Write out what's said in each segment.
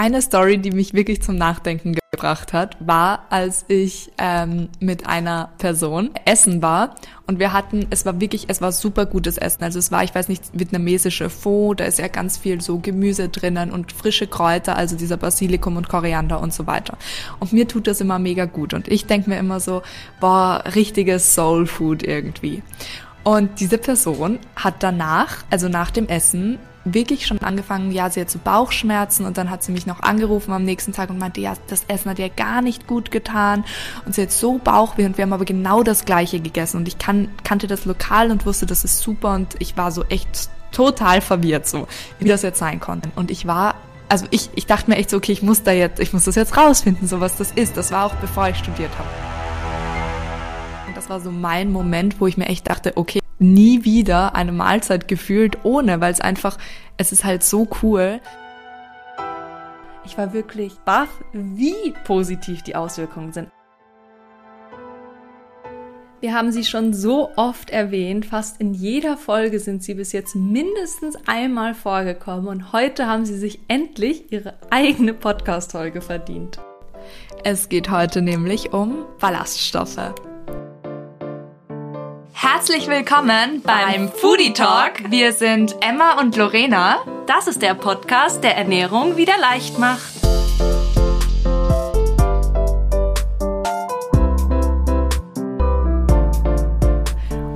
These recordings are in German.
eine Story, die mich wirklich zum Nachdenken gebracht hat, war, als ich ähm, mit einer Person essen war und wir hatten, es war wirklich, es war super gutes Essen. Also es war, ich weiß nicht, vietnamesische Pho, da ist ja ganz viel so Gemüse drinnen und frische Kräuter, also dieser Basilikum und Koriander und so weiter. Und mir tut das immer mega gut und ich denke mir immer so, boah, richtiges Soul Food irgendwie. Und diese Person hat danach, also nach dem Essen, wirklich schon angefangen, ja, sie hat so Bauchschmerzen und dann hat sie mich noch angerufen am nächsten Tag und meinte, ja, das Essen hat ihr gar nicht gut getan und sie hat so Bauchweh und wir haben aber genau das gleiche gegessen und ich kan kannte das Lokal und wusste, das ist super und ich war so echt total verwirrt so, wie das jetzt sein konnte. Und ich war also ich, ich dachte mir echt so, okay, ich muss da jetzt, ich muss das jetzt rausfinden, so was das ist. Das war auch bevor ich studiert habe. Und das war so mein Moment, wo ich mir echt dachte, okay, nie wieder eine Mahlzeit gefühlt ohne, weil es einfach, es ist halt so cool. Ich war wirklich baff, wie positiv die Auswirkungen sind. Wir haben sie schon so oft erwähnt, fast in jeder Folge sind sie bis jetzt mindestens einmal vorgekommen und heute haben sie sich endlich ihre eigene Podcast-Folge verdient. Es geht heute nämlich um Ballaststoffe. Herzlich willkommen beim Foodie Talk. Wir sind Emma und Lorena. Das ist der Podcast, der Ernährung wieder leicht macht.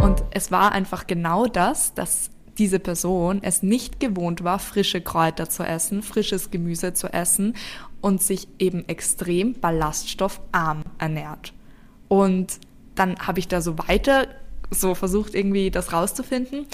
Und es war einfach genau das, dass diese Person es nicht gewohnt war, frische Kräuter zu essen, frisches Gemüse zu essen und sich eben extrem ballaststoffarm ernährt. Und dann habe ich da so weiter so versucht irgendwie das rauszufinden.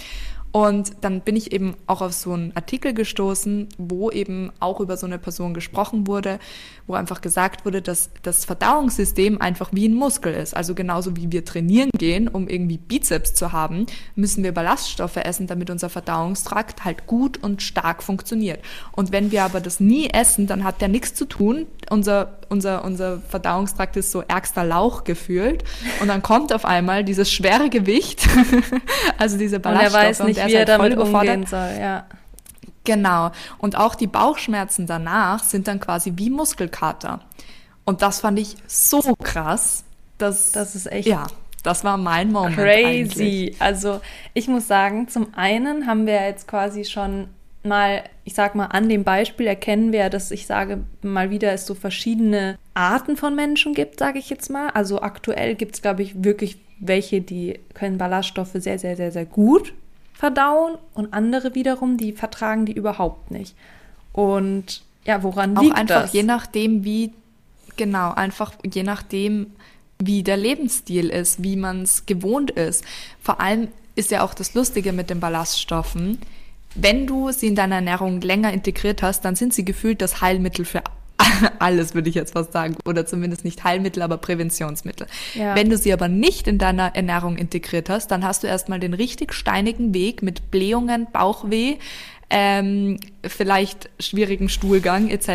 Und dann bin ich eben auch auf so einen Artikel gestoßen, wo eben auch über so eine Person gesprochen wurde, wo einfach gesagt wurde, dass das Verdauungssystem einfach wie ein Muskel ist. Also genauso wie wir trainieren gehen, um irgendwie Bizeps zu haben, müssen wir Ballaststoffe essen, damit unser Verdauungstrakt halt gut und stark funktioniert. Und wenn wir aber das nie essen, dann hat der nichts zu tun. Unser, unser, unser Verdauungstrakt ist so ärgster Lauch gefühlt. Und dann kommt auf einmal dieses schwere Gewicht, also diese Ballaststoffe. Und er weiß nicht, wie er halt damit umgehen soll, ja. Genau. Und auch die Bauchschmerzen danach sind dann quasi wie Muskelkater. Und das fand ich so krass, dass das ist echt ja, das war mein Moment crazy. Eigentlich. Also ich muss sagen, zum einen haben wir jetzt quasi schon mal, ich sag mal, an dem Beispiel erkennen wir, dass ich sage mal wieder, es so verschiedene Arten von Menschen gibt, sage ich jetzt mal. Also aktuell gibt es, glaube ich, wirklich welche, die können Ballaststoffe sehr, sehr, sehr, sehr gut verdauen und andere wiederum, die vertragen die überhaupt nicht. Und ja, woran auch liegt einfach das? je nachdem, wie genau, einfach je nachdem, wie der Lebensstil ist, wie man es gewohnt ist. Vor allem ist ja auch das Lustige mit den Ballaststoffen. Wenn du sie in deiner Ernährung länger integriert hast, dann sind sie gefühlt das Heilmittel für alles, würde ich jetzt fast sagen. Oder zumindest nicht Heilmittel, aber Präventionsmittel. Ja. Wenn du sie aber nicht in deiner Ernährung integriert hast, dann hast du erstmal den richtig steinigen Weg mit Blähungen, Bauchweh, ähm, vielleicht schwierigen Stuhlgang etc.,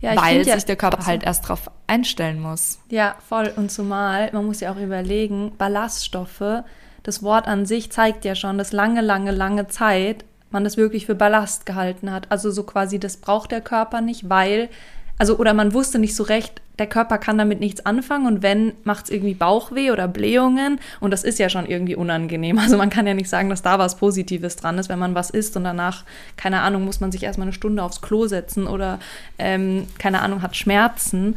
Ja, weil sich ja- der Körper halt erst drauf einstellen muss. Ja, voll. Und zumal, man muss ja auch überlegen, Ballaststoffe, das Wort an sich zeigt ja schon, dass lange, lange, lange Zeit man das wirklich für Ballast gehalten hat. Also so quasi, das braucht der Körper nicht, weil, also oder man wusste nicht so recht, der Körper kann damit nichts anfangen und wenn, macht es irgendwie Bauchweh oder Blähungen und das ist ja schon irgendwie unangenehm. Also man kann ja nicht sagen, dass da was Positives dran ist, wenn man was isst und danach, keine Ahnung, muss man sich erstmal eine Stunde aufs Klo setzen oder, ähm, keine Ahnung, hat Schmerzen.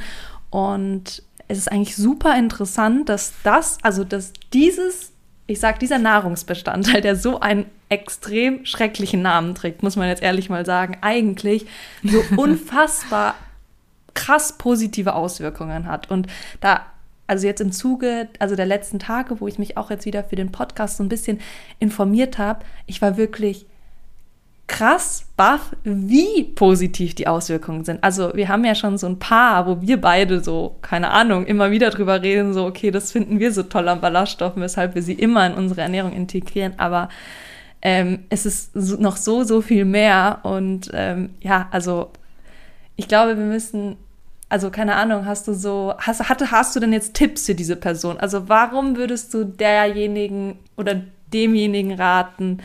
Und es ist eigentlich super interessant, dass das, also dass dieses, ich sag, dieser Nahrungsbestandteil, der so einen extrem schrecklichen Namen trägt, muss man jetzt ehrlich mal sagen, eigentlich so unfassbar krass positive Auswirkungen hat. Und da, also jetzt im Zuge, also der letzten Tage, wo ich mich auch jetzt wieder für den Podcast so ein bisschen informiert habe, ich war wirklich krass baff, wie positiv die Auswirkungen sind. Also wir haben ja schon so ein paar, wo wir beide so, keine Ahnung, immer wieder drüber reden, so, okay, das finden wir so toll an Ballaststoffen, weshalb wir sie immer in unsere Ernährung integrieren, aber ähm, es ist noch so, so viel mehr und ähm, ja, also ich glaube, wir müssen, also keine Ahnung, hast du so, hast, hatte, hast du denn jetzt Tipps für diese Person? Also warum würdest du derjenigen oder demjenigen raten,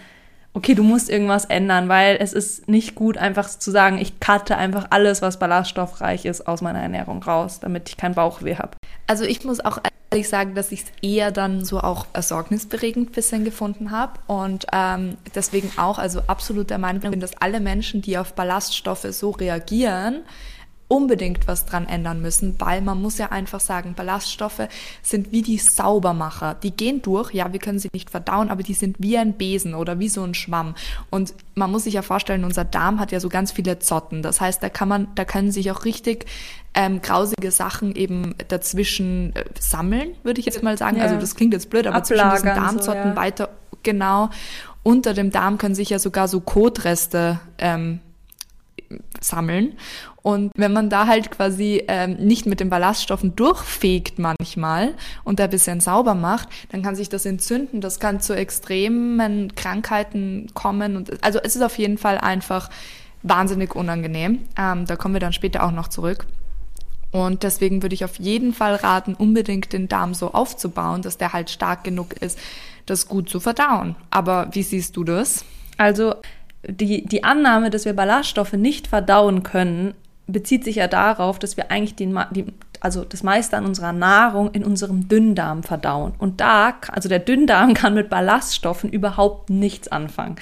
okay, du musst irgendwas ändern, weil es ist nicht gut, einfach zu sagen, ich cutte einfach alles, was ballaststoffreich ist, aus meiner Ernährung raus, damit ich keinen Bauchweh habe. Also ich muss auch ehrlich sagen, dass ich es eher dann so auch besorgnisberegend bisschen gefunden habe und ähm, deswegen auch, also absolut der Meinung bin, dass alle Menschen, die auf Ballaststoffe so reagieren, unbedingt was dran ändern müssen, weil man muss ja einfach sagen, Ballaststoffe sind wie die Saubermacher. Die gehen durch, ja, wir können sie nicht verdauen, aber die sind wie ein Besen oder wie so ein Schwamm. Und man muss sich ja vorstellen, unser Darm hat ja so ganz viele Zotten. Das heißt, da kann man, da können sich auch richtig ähm, grausige Sachen eben dazwischen äh, sammeln, würde ich jetzt mal sagen. Ja. Also das klingt jetzt blöd, aber Ablagern zwischen diesen Darmzotten so, ja. weiter, genau. Unter dem Darm können sich ja sogar so Kotreste ähm, sammeln. Und wenn man da halt quasi ähm, nicht mit den Ballaststoffen durchfegt manchmal und da ein bisschen sauber macht, dann kann sich das entzünden. Das kann zu extremen Krankheiten kommen. Und also es ist auf jeden Fall einfach wahnsinnig unangenehm. Ähm, da kommen wir dann später auch noch zurück. Und deswegen würde ich auf jeden Fall raten, unbedingt den Darm so aufzubauen, dass der halt stark genug ist, das gut zu verdauen. Aber wie siehst du das? Also die, die Annahme, dass wir Ballaststoffe nicht verdauen können, bezieht sich ja darauf, dass wir eigentlich den, die, also das meiste an unserer Nahrung in unserem Dünndarm verdauen. Und da, also der Dünndarm kann mit Ballaststoffen überhaupt nichts anfangen.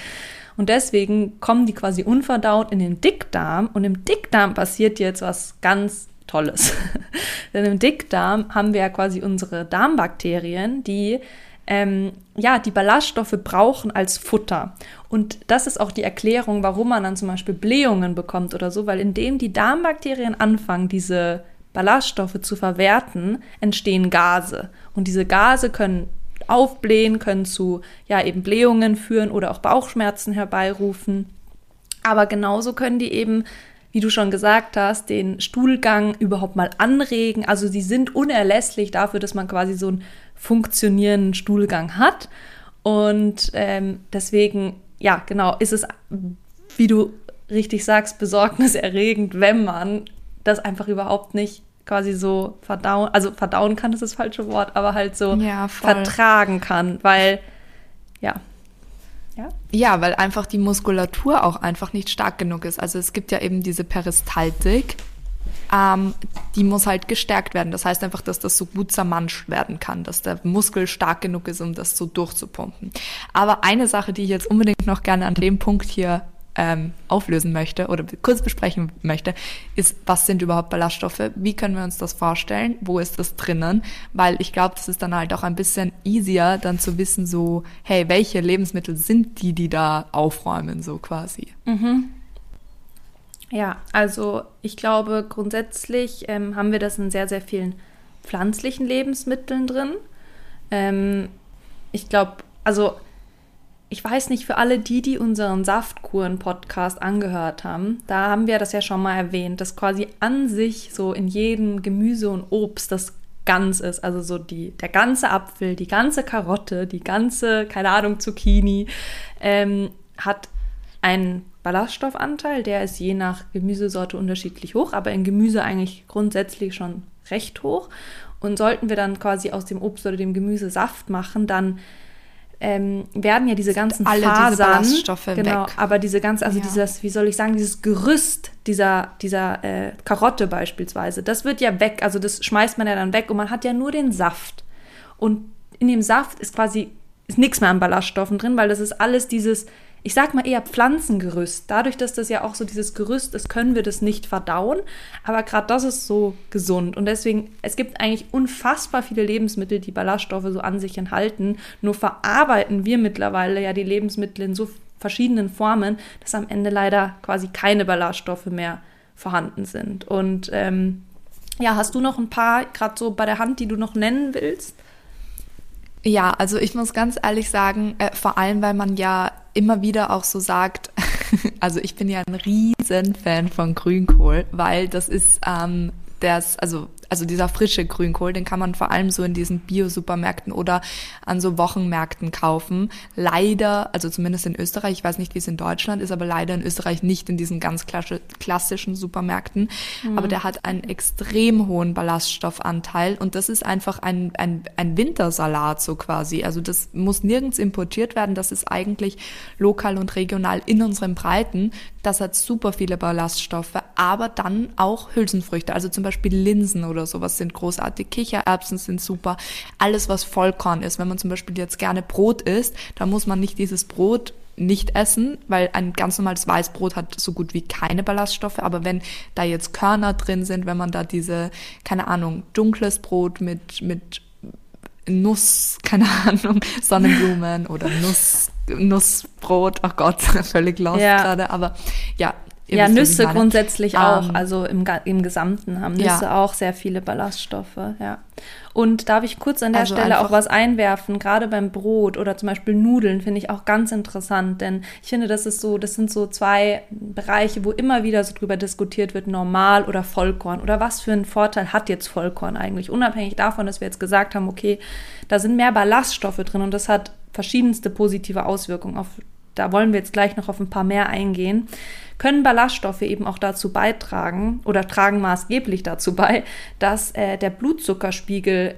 Und deswegen kommen die quasi unverdaut in den Dickdarm und im Dickdarm passiert jetzt was ganz Tolles. Denn im Dickdarm haben wir ja quasi unsere Darmbakterien, die ähm, ja, die Ballaststoffe brauchen als Futter. Und das ist auch die Erklärung, warum man dann zum Beispiel Blähungen bekommt oder so, weil indem die Darmbakterien anfangen, diese Ballaststoffe zu verwerten, entstehen Gase. Und diese Gase können aufblähen, können zu ja eben Blähungen führen oder auch Bauchschmerzen herbeirufen. Aber genauso können die eben, wie du schon gesagt hast, den Stuhlgang überhaupt mal anregen. Also sie sind unerlässlich dafür, dass man quasi so einen funktionierenden Stuhlgang hat. Und ähm, deswegen ja, genau, ist es, wie du richtig sagst, besorgniserregend, wenn man das einfach überhaupt nicht quasi so verdauen, also verdauen kann, ist das falsche Wort, aber halt so ja, vertragen kann, weil, ja. Ja? ja, weil einfach die Muskulatur auch einfach nicht stark genug ist. Also es gibt ja eben diese Peristaltik, ähm, die muss halt gestärkt werden. Das heißt einfach, dass das so gut zermanscht werden kann, dass der Muskel stark genug ist, um das so durchzupumpen. Aber eine Sache, die ich jetzt unbedingt noch gerne an dem Punkt hier ähm, auflösen möchte oder kurz besprechen möchte, ist, was sind überhaupt Ballaststoffe? Wie können wir uns das vorstellen? Wo ist das drinnen? Weil ich glaube, das ist dann halt auch ein bisschen easier, dann zu wissen, so, hey, welche Lebensmittel sind die, die da aufräumen, so quasi. Mhm. Ja, also ich glaube, grundsätzlich ähm, haben wir das in sehr, sehr vielen pflanzlichen Lebensmitteln drin. Ähm, ich glaube, also ich weiß nicht, für alle die, die unseren Saftkuren-Podcast angehört haben, da haben wir das ja schon mal erwähnt, dass quasi an sich so in jedem Gemüse und Obst das ganz ist. Also so die, der ganze Apfel, die ganze Karotte, die ganze, keine Ahnung, Zucchini, ähm, hat einen Ballaststoffanteil, der ist je nach Gemüsesorte unterschiedlich hoch, aber in Gemüse eigentlich grundsätzlich schon recht hoch. Und sollten wir dann quasi aus dem Obst oder dem Gemüse Saft machen, dann ähm, werden ja diese ganzen alle Fasern, diese Ballaststoffe genau, weg. aber diese ganz, also ja. dieses, wie soll ich sagen, dieses Gerüst dieser dieser äh, Karotte beispielsweise, das wird ja weg, also das schmeißt man ja dann weg und man hat ja nur den Saft und in dem Saft ist quasi ist nichts mehr an Ballaststoffen drin, weil das ist alles dieses ich sag mal eher Pflanzengerüst. Dadurch, dass das ja auch so dieses Gerüst ist, können wir das nicht verdauen. Aber gerade das ist so gesund. Und deswegen, es gibt eigentlich unfassbar viele Lebensmittel, die Ballaststoffe so an sich enthalten. Nur verarbeiten wir mittlerweile ja die Lebensmittel in so verschiedenen Formen, dass am Ende leider quasi keine Ballaststoffe mehr vorhanden sind. Und ähm, ja, hast du noch ein paar gerade so bei der Hand, die du noch nennen willst? Ja, also ich muss ganz ehrlich sagen, äh, vor allem, weil man ja immer wieder auch so sagt, also ich bin ja ein riesen Fan von Grünkohl, weil das ist ähm, das, also also dieser frische Grünkohl, den kann man vor allem so in diesen Bio-Supermärkten oder an so Wochenmärkten kaufen. Leider, also zumindest in Österreich, ich weiß nicht, wie es in Deutschland ist, aber leider in Österreich nicht in diesen ganz klassischen Supermärkten. Mhm. Aber der hat einen extrem hohen Ballaststoffanteil und das ist einfach ein, ein, ein Wintersalat so quasi. Also das muss nirgends importiert werden, das ist eigentlich lokal und regional in unseren Breiten. Das hat super viele Ballaststoffe, aber dann auch Hülsenfrüchte, also zum Beispiel Linsen oder sowas sind großartig, Kichererbsen sind super, alles was Vollkorn ist. Wenn man zum Beispiel jetzt gerne Brot isst, dann muss man nicht dieses Brot nicht essen, weil ein ganz normales Weißbrot hat so gut wie keine Ballaststoffe. Aber wenn da jetzt Körner drin sind, wenn man da diese, keine Ahnung, dunkles Brot mit, mit Nuss, keine Ahnung, Sonnenblumen oder Nuss, Nussbrot, oh Gott, völlig lost ja. gerade, aber ja, ja, Nüsse grundsätzlich auch, ähm, also im, im Gesamten haben Nüsse ja. auch sehr viele Ballaststoffe, ja. Und darf ich kurz an der also Stelle auch was einwerfen, gerade beim Brot oder zum Beispiel Nudeln finde ich auch ganz interessant, denn ich finde, das ist so, das sind so zwei Bereiche, wo immer wieder so drüber diskutiert wird, normal oder Vollkorn oder was für einen Vorteil hat jetzt Vollkorn eigentlich, unabhängig davon, dass wir jetzt gesagt haben, okay, da sind mehr Ballaststoffe drin und das hat verschiedenste positive Auswirkungen auf da wollen wir jetzt gleich noch auf ein paar mehr eingehen, können Ballaststoffe eben auch dazu beitragen oder tragen maßgeblich dazu bei, dass äh, der Blutzuckerspiegel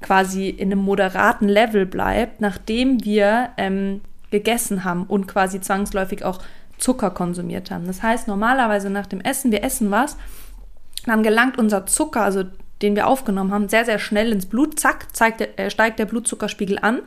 quasi in einem moderaten Level bleibt, nachdem wir ähm, gegessen haben und quasi zwangsläufig auch Zucker konsumiert haben. Das heißt, normalerweise nach dem Essen, wir essen was, dann gelangt unser Zucker, also den wir aufgenommen haben, sehr, sehr schnell ins Blut. Zack, zeigt, äh, steigt der Blutzuckerspiegel an.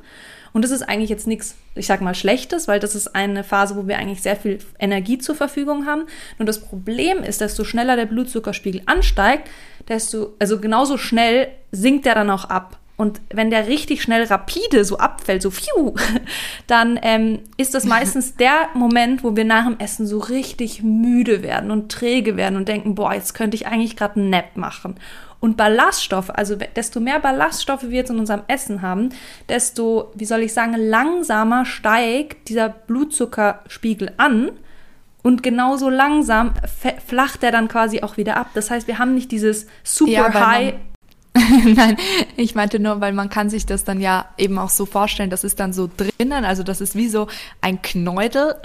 Und das ist eigentlich jetzt nichts, ich sag mal, Schlechtes, weil das ist eine Phase, wo wir eigentlich sehr viel Energie zur Verfügung haben. Nur das Problem ist, desto schneller der Blutzuckerspiegel ansteigt, desto, also genauso schnell sinkt er dann auch ab. Und wenn der richtig schnell rapide so abfällt, so pfiuh, dann ähm, ist das meistens der Moment, wo wir nach dem Essen so richtig müde werden und träge werden und denken, boah, jetzt könnte ich eigentlich gerade einen Nap machen. Und Ballaststoffe, also desto mehr Ballaststoffe wir jetzt in unserem Essen haben, desto, wie soll ich sagen, langsamer steigt dieser Blutzuckerspiegel an. Und genauso langsam flacht er dann quasi auch wieder ab. Das heißt, wir haben nicht dieses super ja, high Nein, ich meinte nur, weil man kann sich das dann ja eben auch so vorstellen, das ist dann so drinnen, also das ist wie so ein Knäudel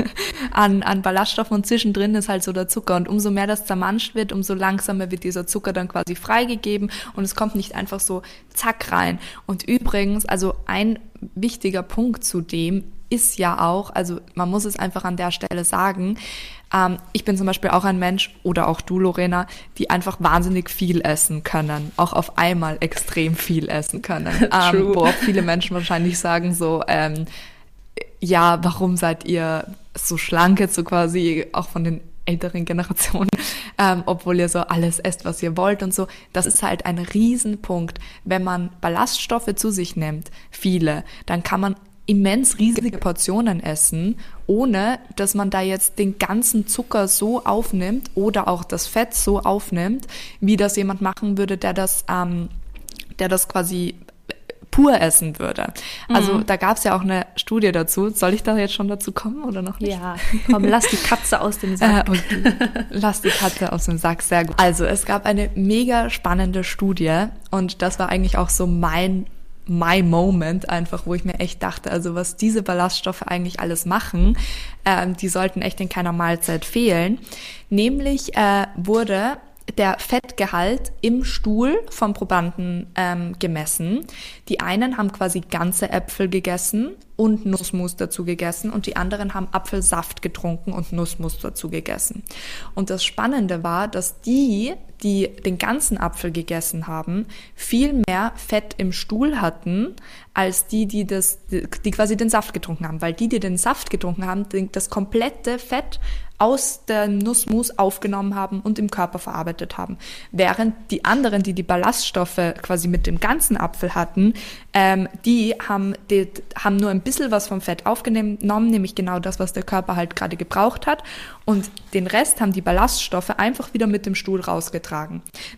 an, an Ballaststoffen und zwischendrin ist halt so der Zucker und umso mehr das zermanscht wird, umso langsamer wird dieser Zucker dann quasi freigegeben und es kommt nicht einfach so zack rein. Und übrigens, also ein wichtiger Punkt zu dem ist ja auch, also man muss es einfach an der Stelle sagen, ähm, ich bin zum Beispiel auch ein Mensch oder auch du, Lorena, die einfach wahnsinnig viel essen können, auch auf einmal extrem viel essen können. ähm, wo auch viele Menschen wahrscheinlich sagen so, ähm, ja, warum seid ihr so schlank jetzt so quasi auch von den älteren Generationen, ähm, obwohl ihr so alles esst, was ihr wollt und so. Das ist halt ein Riesenpunkt. Wenn man Ballaststoffe zu sich nimmt, viele, dann kann man immens riesige Portionen essen, ohne dass man da jetzt den ganzen Zucker so aufnimmt oder auch das Fett so aufnimmt, wie das jemand machen würde, der das, ähm, der das quasi pur essen würde. Also mhm. da gab es ja auch eine Studie dazu. Soll ich da jetzt schon dazu kommen oder noch nicht? Ja, komm, lass die Katze aus dem Sack. Äh, okay. lass die Katze aus dem Sack, sehr gut. Also es gab eine mega spannende Studie und das war eigentlich auch so mein my moment einfach, wo ich mir echt dachte, also was diese Ballaststoffe eigentlich alles machen, ähm, die sollten echt in keiner Mahlzeit fehlen. Nämlich äh, wurde der Fettgehalt im Stuhl vom Probanden ähm, gemessen. Die einen haben quasi ganze Äpfel gegessen und Nussmus dazu gegessen und die anderen haben Apfelsaft getrunken und Nussmus dazu gegessen. Und das Spannende war, dass die, die den ganzen Apfel gegessen haben, viel mehr Fett im Stuhl hatten, als die, die das, die quasi den Saft getrunken haben. Weil die, die den Saft getrunken haben, das komplette Fett aus der Nussmus aufgenommen haben und im Körper verarbeitet haben. Während die anderen, die die Ballaststoffe quasi mit dem ganzen Apfel hatten, ähm, die, haben, die haben nur ein bisschen was vom Fett aufgenommen, nämlich genau das, was der Körper halt gerade gebraucht hat. Und den Rest haben die Ballaststoffe einfach wieder mit dem Stuhl rausgetragen.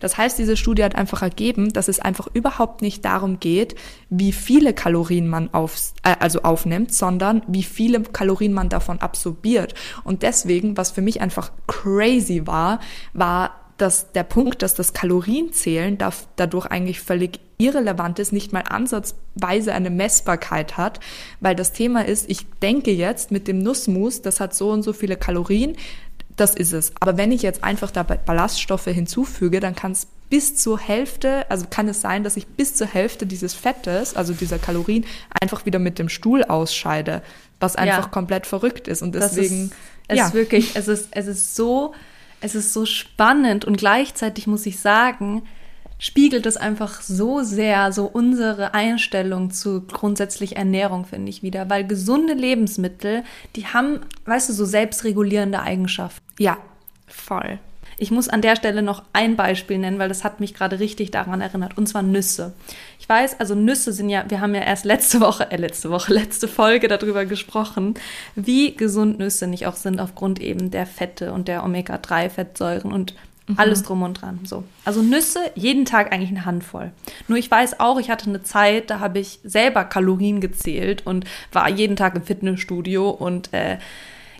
Das heißt, diese Studie hat einfach ergeben, dass es einfach überhaupt nicht darum geht, wie viele Kalorien man auf, äh, also aufnimmt, sondern wie viele Kalorien man davon absorbiert. Und deswegen, was für mich einfach crazy war, war dass der Punkt, dass das Kalorienzählen dadurch eigentlich völlig irrelevant ist, nicht mal ansatzweise eine Messbarkeit hat, weil das Thema ist, ich denke jetzt mit dem Nussmus, das hat so und so viele Kalorien, das ist es. Aber wenn ich jetzt einfach da Ballaststoffe hinzufüge, dann kann es bis zur Hälfte, also kann es sein, dass ich bis zur Hälfte dieses Fettes, also dieser Kalorien, einfach wieder mit dem Stuhl ausscheide, was einfach ja. komplett verrückt ist. Und deswegen. Ist, es ja. ist wirklich, es ist, es ist so, es ist so spannend und gleichzeitig muss ich sagen, spiegelt es einfach so sehr so unsere Einstellung zu grundsätzlich Ernährung, finde ich wieder. Weil gesunde Lebensmittel, die haben, weißt du, so selbstregulierende Eigenschaften. Ja, voll. Ich muss an der Stelle noch ein Beispiel nennen, weil das hat mich gerade richtig daran erinnert, und zwar Nüsse. Ich weiß, also Nüsse sind ja, wir haben ja erst letzte Woche, äh, letzte Woche, letzte Folge darüber gesprochen, wie gesund Nüsse nicht auch sind aufgrund eben der Fette und der Omega-3-Fettsäuren und Mhm. Alles drum und dran. So. Also Nüsse, jeden Tag eigentlich eine Handvoll. Nur ich weiß auch, ich hatte eine Zeit, da habe ich selber Kalorien gezählt und war jeden Tag im Fitnessstudio und äh,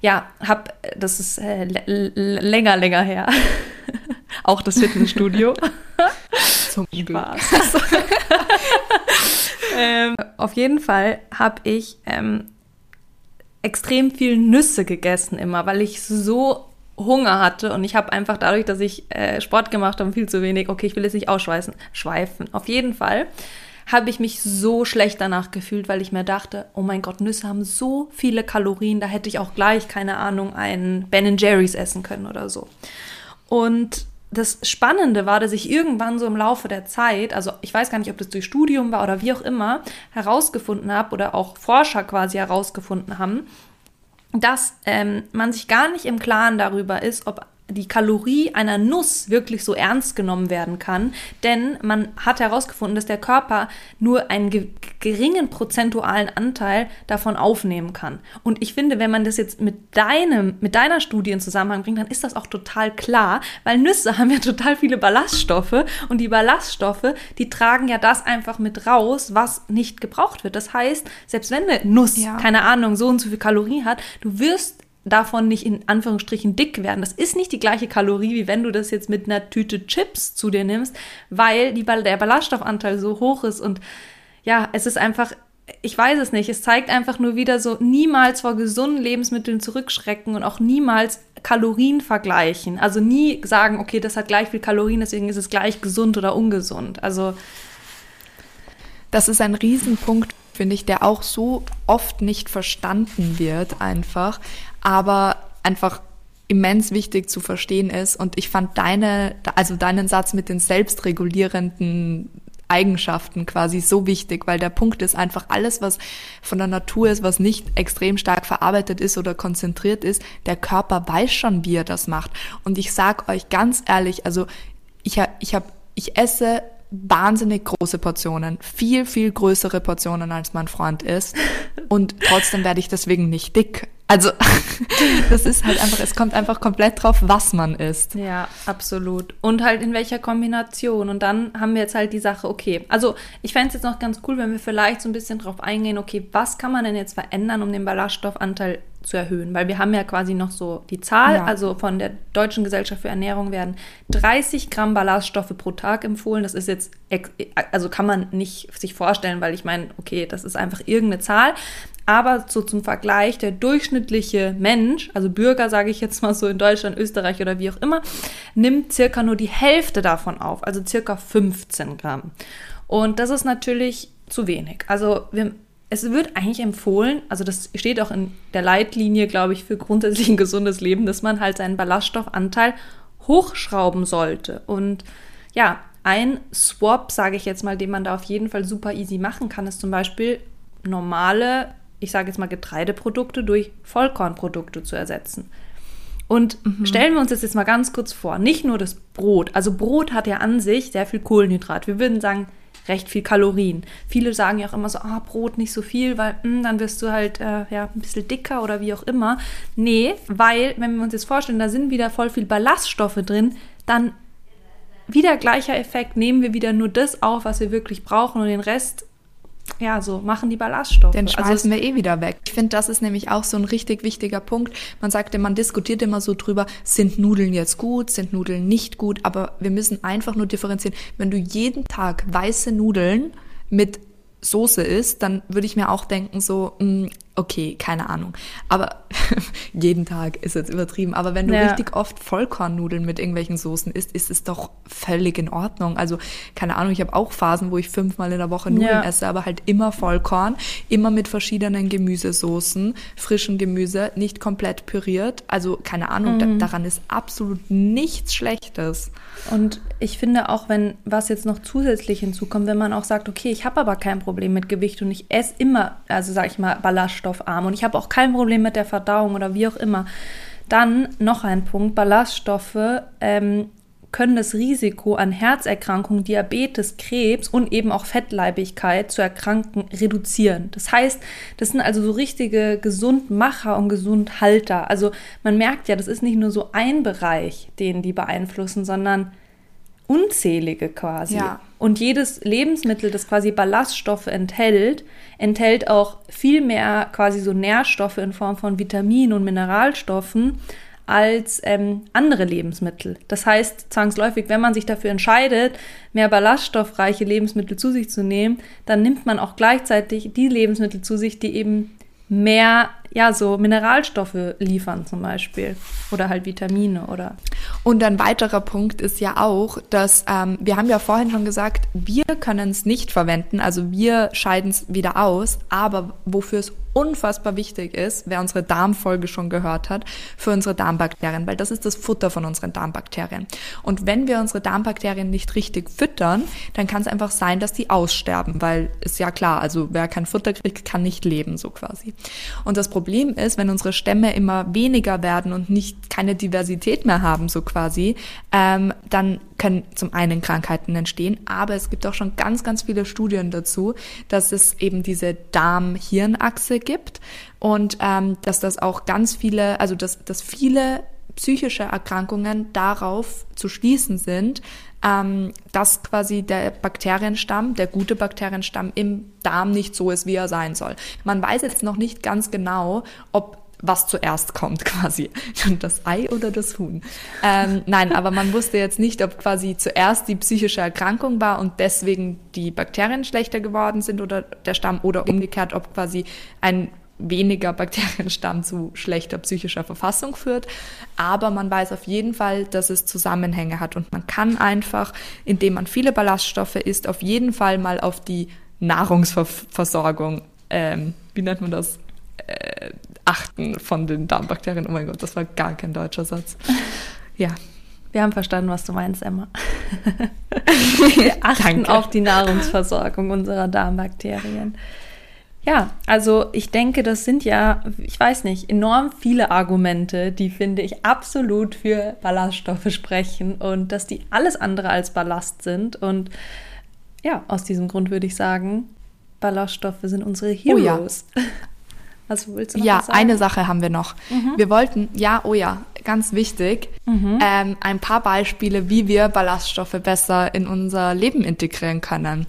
ja, hab, das ist äh, länger, länger her. auch das Fitnessstudio. Zum Spaß. ähm, auf jeden Fall habe ich ähm, extrem viel Nüsse gegessen immer, weil ich so Hunger hatte und ich habe einfach dadurch, dass ich äh, Sport gemacht habe, viel zu wenig, okay, ich will jetzt nicht ausschweißen, schweifen. Auf jeden Fall habe ich mich so schlecht danach gefühlt, weil ich mir dachte, oh mein Gott, Nüsse haben so viele Kalorien, da hätte ich auch gleich, keine Ahnung, einen Ben Jerry's essen können oder so. Und das Spannende war, dass ich irgendwann so im Laufe der Zeit, also ich weiß gar nicht, ob das durch Studium war oder wie auch immer, herausgefunden habe oder auch Forscher quasi herausgefunden haben, dass ähm, man sich gar nicht im Klaren darüber ist, ob die Kalorie einer Nuss wirklich so ernst genommen werden kann, denn man hat herausgefunden, dass der Körper nur einen ge geringen prozentualen Anteil davon aufnehmen kann. Und ich finde, wenn man das jetzt mit deinem, mit deiner Studie in Zusammenhang bringt, dann ist das auch total klar, weil Nüsse haben ja total viele Ballaststoffe und die Ballaststoffe, die tragen ja das einfach mit raus, was nicht gebraucht wird. Das heißt, selbst wenn eine Nuss, ja. keine Ahnung, so und so viel Kalorien hat, du wirst davon nicht in Anführungsstrichen dick werden. Das ist nicht die gleiche Kalorie, wie wenn du das jetzt mit einer Tüte Chips zu dir nimmst, weil die, der Ballaststoffanteil so hoch ist. Und ja, es ist einfach, ich weiß es nicht, es zeigt einfach nur wieder so, niemals vor gesunden Lebensmitteln zurückschrecken und auch niemals Kalorien vergleichen. Also nie sagen, okay, das hat gleich viel Kalorien, deswegen ist es gleich gesund oder ungesund. Also das ist ein Riesenpunkt, finde ich, der auch so oft nicht verstanden wird einfach, aber einfach immens wichtig zu verstehen ist. Und ich fand deine, also deinen Satz mit den selbstregulierenden Eigenschaften quasi so wichtig, weil der Punkt ist einfach alles, was von der Natur ist, was nicht extrem stark verarbeitet ist oder konzentriert ist, der Körper weiß schon, wie er das macht. Und ich sag euch ganz ehrlich, also ich, ich habe, ich esse wahnsinnig große Portionen, viel, viel größere Portionen, als mein Freund ist. Und trotzdem werde ich deswegen nicht dick. Also das ist halt einfach, es kommt einfach komplett drauf, was man isst. Ja, absolut. Und halt in welcher Kombination. Und dann haben wir jetzt halt die Sache, okay, also ich fände es jetzt noch ganz cool, wenn wir vielleicht so ein bisschen drauf eingehen, okay, was kann man denn jetzt verändern, um den Ballaststoffanteil zu erhöhen, weil wir haben ja quasi noch so die Zahl, ja. also von der Deutschen Gesellschaft für Ernährung werden 30 Gramm Ballaststoffe pro Tag empfohlen. Das ist jetzt, also kann man nicht sich vorstellen, weil ich meine, okay, das ist einfach irgendeine Zahl. Aber so zum Vergleich, der durchschnittliche Mensch, also Bürger, sage ich jetzt mal so in Deutschland, Österreich oder wie auch immer, nimmt circa nur die Hälfte davon auf, also circa 15 Gramm. Und das ist natürlich zu wenig. Also wir es wird eigentlich empfohlen, also das steht auch in der Leitlinie, glaube ich, für grundsätzlich ein gesundes Leben, dass man halt seinen Ballaststoffanteil hochschrauben sollte. Und ja, ein Swap, sage ich jetzt mal, den man da auf jeden Fall super easy machen kann, ist zum Beispiel normale, ich sage jetzt mal Getreideprodukte durch Vollkornprodukte zu ersetzen. Und mhm. stellen wir uns das jetzt mal ganz kurz vor, nicht nur das Brot. Also Brot hat ja an sich sehr viel Kohlenhydrat. Wir würden sagen, recht viel Kalorien. Viele sagen ja auch immer so, ah, Brot nicht so viel, weil mh, hm, dann wirst du halt äh, ja, ein bisschen dicker oder wie auch immer. Nee, weil, wenn wir uns jetzt vorstellen, da sind wieder voll viel Ballaststoffe drin, dann wieder gleicher Effekt, nehmen wir wieder nur das auf, was wir wirklich brauchen und den Rest ja, so machen die Ballaststoffe. Den schmeißen also, wir eh wieder weg. Ich finde, das ist nämlich auch so ein richtig wichtiger Punkt. Man sagte, man diskutiert immer so drüber, sind Nudeln jetzt gut, sind Nudeln nicht gut, aber wir müssen einfach nur differenzieren. Wenn du jeden Tag weiße Nudeln mit Soße isst, dann würde ich mir auch denken, so, mh, mm, okay, keine Ahnung. Aber jeden Tag ist jetzt übertrieben. Aber wenn du ja. richtig oft Vollkornnudeln mit irgendwelchen Soßen isst, ist es doch völlig in Ordnung. Also, keine Ahnung, ich habe auch Phasen, wo ich fünfmal in der Woche Nudeln ja. esse, aber halt immer Vollkorn, immer mit verschiedenen Gemüsesoßen, frischen Gemüse, nicht komplett püriert. Also, keine Ahnung, mhm. da, daran ist absolut nichts Schlechtes. Und ich finde auch, wenn was jetzt noch zusätzlich hinzukommt, wenn man auch sagt, okay, ich habe aber kein Problem mit Gewicht und ich esse immer, also sage ich mal, ballaststoffarm und ich habe auch kein Problem mit der Verdauung oder wie auch immer, dann noch ein Punkt, Ballaststoffe ähm, können das Risiko an Herzerkrankungen, Diabetes, Krebs und eben auch Fettleibigkeit zu erkranken reduzieren. Das heißt, das sind also so richtige Gesundmacher und Gesundhalter. Also man merkt ja, das ist nicht nur so ein Bereich, den die beeinflussen, sondern unzählige quasi. Ja. Und jedes Lebensmittel, das quasi Ballaststoffe enthält, enthält auch viel mehr quasi so Nährstoffe in Form von Vitaminen und Mineralstoffen als ähm, andere Lebensmittel. Das heißt, zwangsläufig, wenn man sich dafür entscheidet, mehr ballaststoffreiche Lebensmittel zu sich zu nehmen, dann nimmt man auch gleichzeitig die Lebensmittel zu sich, die eben mehr ja, so Mineralstoffe liefern zum Beispiel oder halt Vitamine oder. Und ein weiterer Punkt ist ja auch, dass ähm, wir haben ja vorhin schon gesagt, wir können es nicht verwenden, also wir scheiden es wieder aus, aber wofür es unfassbar wichtig ist, wer unsere Darmfolge schon gehört hat, für unsere Darmbakterien, weil das ist das Futter von unseren Darmbakterien. Und wenn wir unsere Darmbakterien nicht richtig füttern, dann kann es einfach sein, dass die aussterben, weil ist ja klar, also wer kein Futter kriegt, kann nicht leben, so quasi. Und das Problem ist, wenn unsere Stämme immer weniger werden und nicht keine Diversität mehr haben, so quasi, ähm, dann können zum einen Krankheiten entstehen, aber es gibt auch schon ganz, ganz viele Studien dazu, dass es eben diese Darm-Hirn-Achse gibt und ähm, dass das auch ganz viele, also dass, dass viele psychische Erkrankungen darauf zu schließen sind, ähm, dass quasi der Bakterienstamm, der gute Bakterienstamm im Darm nicht so ist, wie er sein soll. Man weiß jetzt noch nicht ganz genau, ob was zuerst kommt quasi, das Ei oder das Huhn. Ähm, nein, aber man wusste jetzt nicht, ob quasi zuerst die psychische Erkrankung war und deswegen die Bakterien schlechter geworden sind oder der Stamm oder umgekehrt, ob quasi ein weniger Bakterienstamm zu schlechter psychischer Verfassung führt. Aber man weiß auf jeden Fall, dass es Zusammenhänge hat und man kann einfach, indem man viele Ballaststoffe isst, auf jeden Fall mal auf die Nahrungsversorgung, ähm, wie nennt man das, äh, achten von den Darmbakterien. Oh mein Gott, das war gar kein deutscher Satz. Ja. Wir haben verstanden, was du meinst, Emma. Wir achten auf die Nahrungsversorgung unserer Darmbakterien. Ja, also ich denke, das sind ja, ich weiß nicht, enorm viele Argumente, die finde ich absolut für Ballaststoffe sprechen und dass die alles andere als Ballast sind. Und ja, aus diesem Grund würde ich sagen, Ballaststoffe sind unsere Heroes. Oh ja. Also willst du noch ja, eine Sache haben wir noch. Mhm. Wir wollten, ja, oh ja, ganz wichtig, mhm. ähm, ein paar Beispiele, wie wir Ballaststoffe besser in unser Leben integrieren können.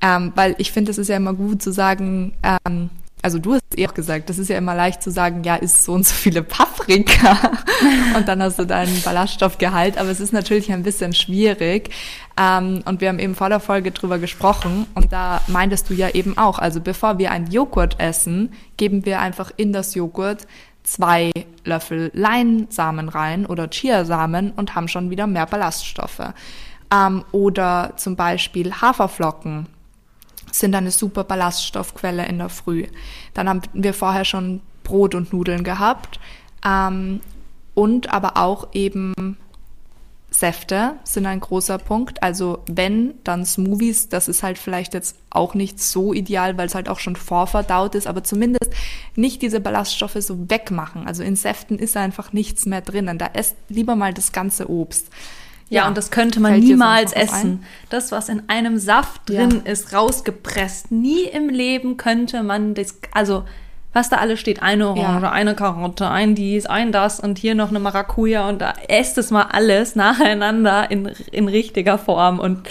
Ähm, weil ich finde, es ist ja immer gut zu sagen, ähm, also du hast eh auch gesagt, das ist ja immer leicht zu sagen, ja, ist so und so viele Paprika und dann hast du deinen Ballaststoffgehalt, aber es ist natürlich ein bisschen schwierig. Ähm, und wir haben eben vor der Folge drüber gesprochen und da meintest du ja eben auch, also bevor wir einen Joghurt essen, geben wir einfach in das Joghurt zwei Löffel Leinsamen rein oder Chiasamen und haben schon wieder mehr Ballaststoffe. Ähm, oder zum Beispiel Haferflocken sind eine super Ballaststoffquelle in der Früh. Dann haben wir vorher schon Brot und Nudeln gehabt ähm, und aber auch eben Säfte sind ein großer Punkt. Also wenn, dann Smoothies, das ist halt vielleicht jetzt auch nicht so ideal, weil es halt auch schon vorverdaut ist, aber zumindest nicht diese Ballaststoffe so wegmachen. Also in Säften ist einfach nichts mehr drinnen. Da esst lieber mal das ganze Obst. Ja, ja, und das könnte man niemals essen. Das, was in einem Saft drin ja. ist, rausgepresst. Nie im Leben könnte man das, also was da alles steht, eine Orange, ja. eine Karotte, ein dies, ein das und hier noch eine Maracuja und da esst es mal alles nacheinander in, in richtiger Form und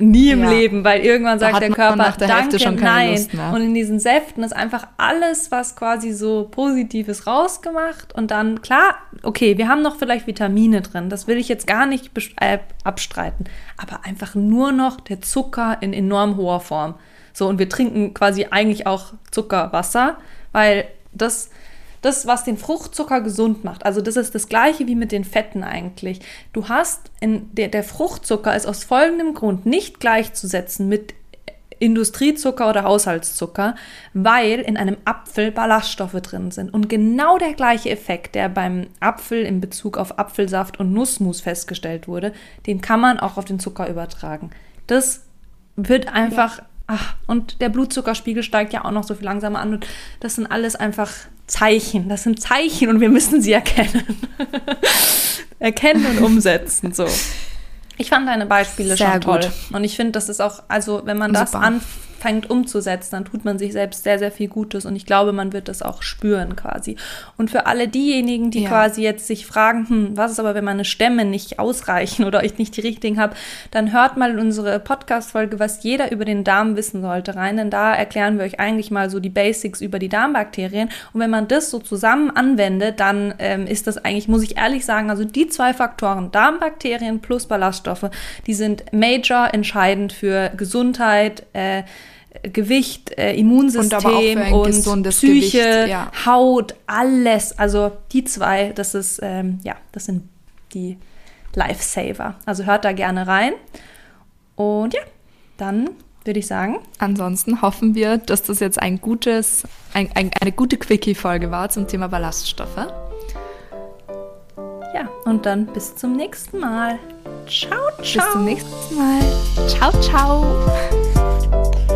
nie im Ja. Leben, weil irgendwann sagt der Körper nach der danke, schon keine nein. Mehr. Und in diesen Säften ist einfach alles, was quasi so Positives rausgemacht und dann, klar, okay, wir haben noch vielleicht Vitamine drin, das will ich jetzt gar nicht äh, abstreiten, aber einfach nur noch der Zucker in enorm hoher Form. So, und wir trinken quasi eigentlich auch Zuckerwasser, weil das das, was den Fruchtzucker gesund macht, also das ist das gleiche wie mit den Fetten eigentlich. Du hast, in, der, der Fruchtzucker ist aus folgendem Grund nicht gleichzusetzen mit Industriezucker oder Haushaltszucker, weil in einem Apfel Ballaststoffe drin sind. Und genau der gleiche Effekt, der beim Apfel in Bezug auf Apfelsaft und Nussmus festgestellt wurde, den kann man auch auf den Zucker übertragen. Das wird einfach, ach, und der Blutzuckerspiegel steigt ja auch noch so viel langsamer an. Und das sind alles einfach Zeichen. Das sind Zeichen und wir müssen sie erkennen. erkennen und umsetzen. So. Ich fand deine Beispiele Sehr schon toll. gut. Und ich finde, das ist auch, also wenn man das Super. Anfängt umzusetzen, dann tut man sich selbst sehr, sehr viel Gutes. Und ich glaube, man wird das auch spüren quasi. Und für alle diejenigen, die Ja. quasi jetzt sich fragen, hm, was ist aber, wenn meine Stämme nicht ausreichen oder ich nicht die richtigen habe, dann hört mal in unsere Podcast-Folge, was jeder über den Darm wissen sollte, rein. Denn da erklären wir euch eigentlich mal so die Basics über die Darmbakterien. Und wenn man das so zusammen anwendet, dann ähm, ist das eigentlich, muss ich ehrlich sagen, also die zwei Faktoren, Darmbakterien plus Ballaststoffe, die sind major entscheidend für Gesundheit, äh, Gewicht, äh, Immunsystem Und und Psyche, Gewicht, ja. Haut, alles. Also die zwei, das ist, ähm, ja, das sind die Lifesaver. Also hört da gerne rein. Und ja, dann würde ich sagen, Ansonsten hoffen wir, dass das jetzt ein gutes, ein, ein, eine gute Quickie-Folge war zum Thema Ballaststoffe. ja, und dann bis zum nächsten Mal. Ciao, ciao. Bis zum nächsten Mal. Ciao, ciao.